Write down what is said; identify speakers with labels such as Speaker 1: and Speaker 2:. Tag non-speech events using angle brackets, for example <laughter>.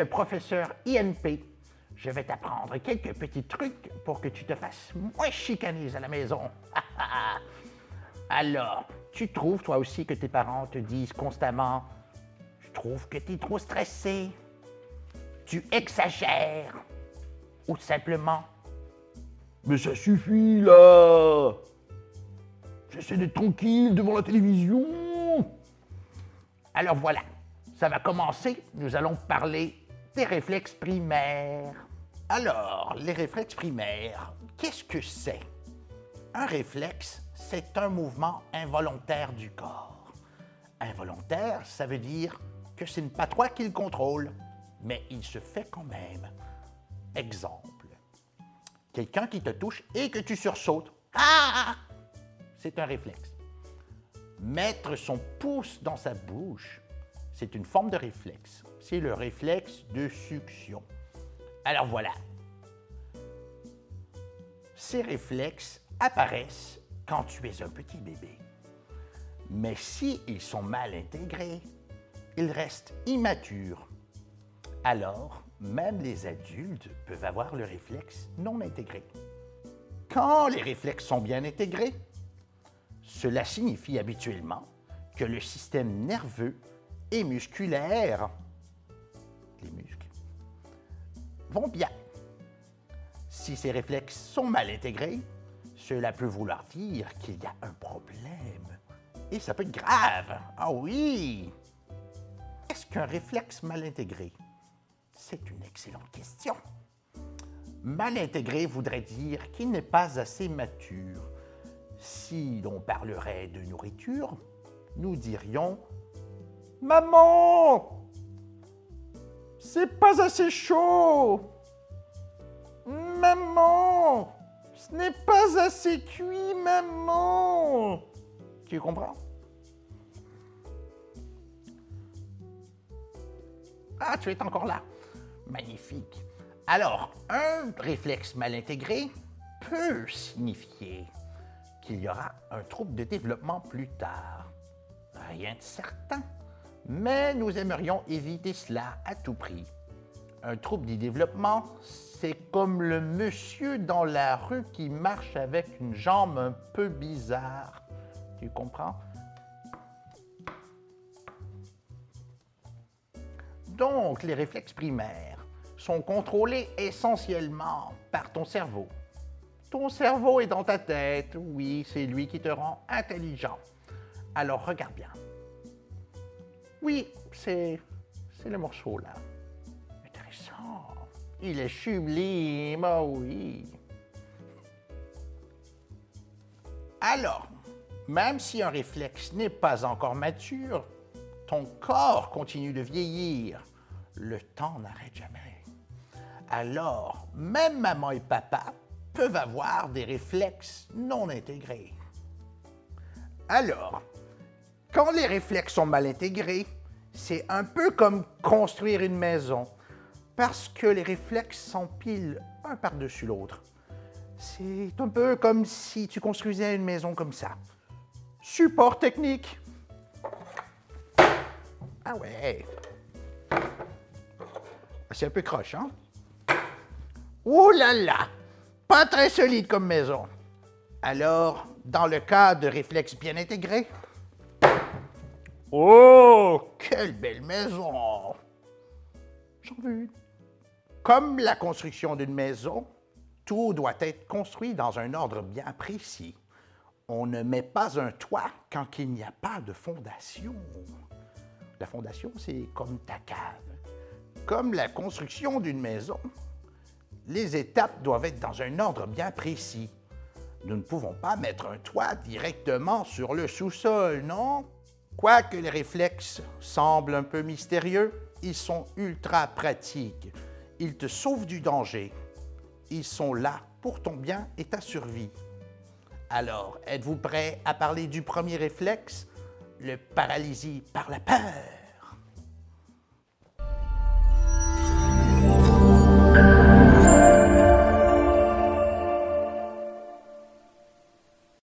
Speaker 1: le professeur INP. Je vais t'apprendre quelques petits trucs pour que tu te fasses moins chicaner à la maison. <laughs> Alors, tu trouves toi aussi que tes parents te disent constamment Je trouve que tu es trop stressé. Tu exagères. Ou simplement
Speaker 2: Mais ça suffit là J'essaie d'être tranquille devant la télévision.
Speaker 1: Alors voilà, ça va commencer. Nous allons parler des réflexes primaires. Alors, les réflexes primaires, qu'est-ce que c'est? Un réflexe, c'est un mouvement involontaire du corps. Involontaire, ça veut dire que ce n'est pas toi qui le contrôle, mais il se fait quand même. Exemple, quelqu'un qui te touche et que tu sursautes. Ah! C'est un réflexe. Mettre son pouce dans sa bouche, c'est une forme de réflexe. C'est le réflexe de succion. Alors voilà. Ces réflexes apparaissent quand tu es un petit bébé. Mais s'ils sont mal intégrés, ils restent immatures. Alors, même les adultes peuvent avoir le réflexe non intégré. Quand les réflexes sont bien intégrés, cela signifie habituellement que le système nerveux et musculaire, les muscles, vont bien. Si ces réflexes sont mal intégrés, cela peut vouloir dire qu'il y a un problème. Et ça peut être grave. Ah oui! Est-ce qu'un réflexe mal intégré? C'est une excellente question. Mal intégré voudrait dire qu'il n'est pas assez mature. Si l'on parlerait de nourriture, nous dirions Maman, c'est pas assez chaud. Maman, ce n'est pas assez cuit, maman. Tu comprends? Ah, tu es encore là. Magnifique. Alors, un réflexe mal intégré peut signifier qu'il y aura un trouble de développement plus tard. Rien de certain, mais nous aimerions éviter cela à tout prix. Un trouble du développement, c'est comme le monsieur dans la rue qui marche avec une jambe un peu bizarre. Tu comprends? Donc, les réflexes primaires sont contrôlés essentiellement par ton cerveau. Ton cerveau est dans ta tête, oui, c'est lui qui te rend intelligent. Alors regarde bien. Oui, c'est le morceau là. Intéressant. Il est sublime, ah oui. Alors, même si un réflexe n'est pas encore mature, ton corps continue de vieillir. Le temps n'arrête jamais. Alors, même maman et papa peuvent avoir des réflexes non intégrés. Alors, quand les réflexes sont mal intégrés, c'est un peu comme construire une maison, parce que les réflexes s'empilent un par-dessus l'autre. C'est un peu comme si tu construisais une maison comme ça. Support technique. Ah ouais. C'est un peu croche, hein? Ouh là là! Pas très solide comme maison. Alors, dans le cas de réflexes bien intégrés, Oh, quelle belle maison! J'en veux une. Comme la construction d'une maison, tout doit être construit dans un ordre bien précis. On ne met pas un toit quand il n'y a pas de fondation. La fondation, c'est comme ta cave. Comme la construction d'une maison, les étapes doivent être dans un ordre bien précis. Nous ne pouvons pas mettre un toit directement sur le sous-sol, non? Quoique les réflexes semblent un peu mystérieux, ils sont ultra pratiques. Ils te sauvent du danger. Ils sont là pour ton bien et ta survie. Alors, êtes-vous prêt à parler du premier réflexe, le paralysie par la peur?